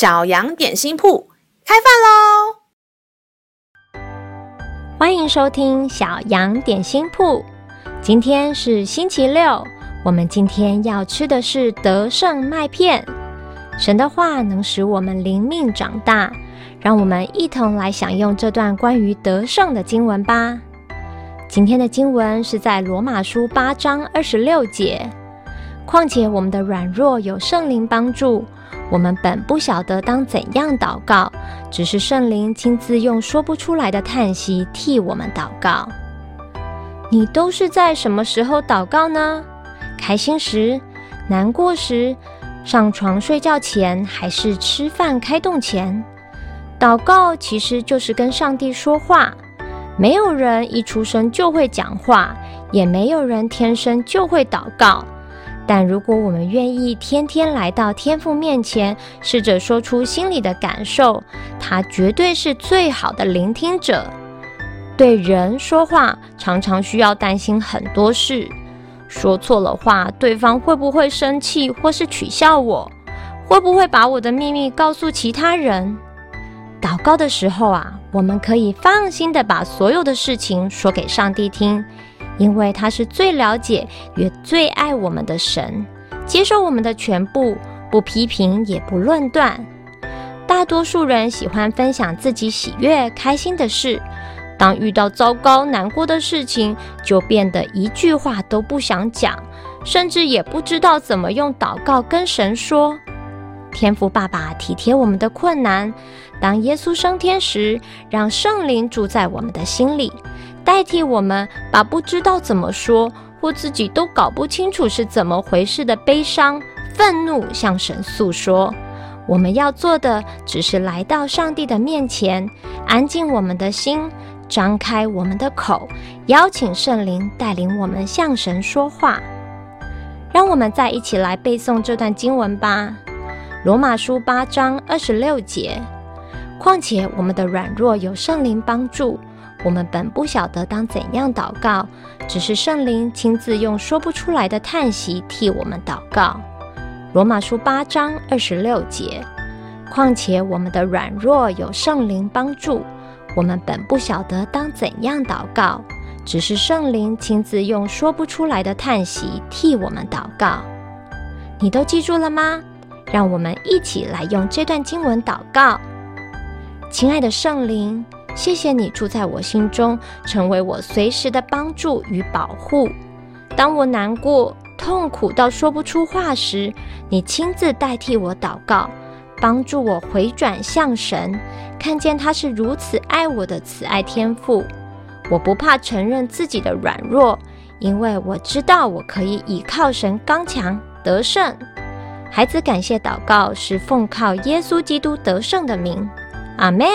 小羊点心铺开饭喽！欢迎收听小羊点心铺。今天是星期六，我们今天要吃的是德胜麦片。神的话能使我们灵命长大，让我们一同来享用这段关于德胜的经文吧。今天的经文是在罗马书八章二十六节。况且我们的软弱有圣灵帮助，我们本不晓得当怎样祷告，只是圣灵亲自用说不出来的叹息替我们祷告。你都是在什么时候祷告呢？开心时、难过时、上床睡觉前，还是吃饭开动前？祷告其实就是跟上帝说话。没有人一出生就会讲话，也没有人天生就会祷告。但如果我们愿意天天来到天父面前，试着说出心里的感受，他绝对是最好的聆听者。对人说话，常常需要担心很多事，说错了话，对方会不会生气，或是取笑我？会不会把我的秘密告诉其他人？祷告的时候啊，我们可以放心的把所有的事情说给上帝听。因为他是最了解也最爱我们的神，接受我们的全部，不批评也不论断。大多数人喜欢分享自己喜悦、开心的事，当遇到糟糕、难过的事情，就变得一句话都不想讲，甚至也不知道怎么用祷告跟神说。天父爸爸体贴我们的困难，当耶稣升天时，让圣灵住在我们的心里。代替我们把不知道怎么说，或自己都搞不清楚是怎么回事的悲伤、愤怒向神诉说。我们要做的只是来到上帝的面前，安静我们的心，张开我们的口，邀请圣灵带领我们向神说话。让我们再一起来背诵这段经文吧，《罗马书》八章二十六节。况且我们的软弱有圣灵帮助。我们本不晓得当怎样祷告，只是圣灵亲自用说不出来的叹息替我们祷告。罗马书八章二十六节。况且我们的软弱有圣灵帮助，我们本不晓得当怎样祷告，只是圣灵亲自用说不出来的叹息替我们祷告。你都记住了吗？让我们一起来用这段经文祷告。亲爱的圣灵。谢谢你住在我心中，成为我随时的帮助与保护。当我难过、痛苦到说不出话时，你亲自代替我祷告，帮助我回转向神，看见他是如此爱我的慈爱天父。我不怕承认自己的软弱，因为我知道我可以倚靠神刚强得胜。孩子，感谢祷告是奉靠耶稣基督得胜的名，阿门。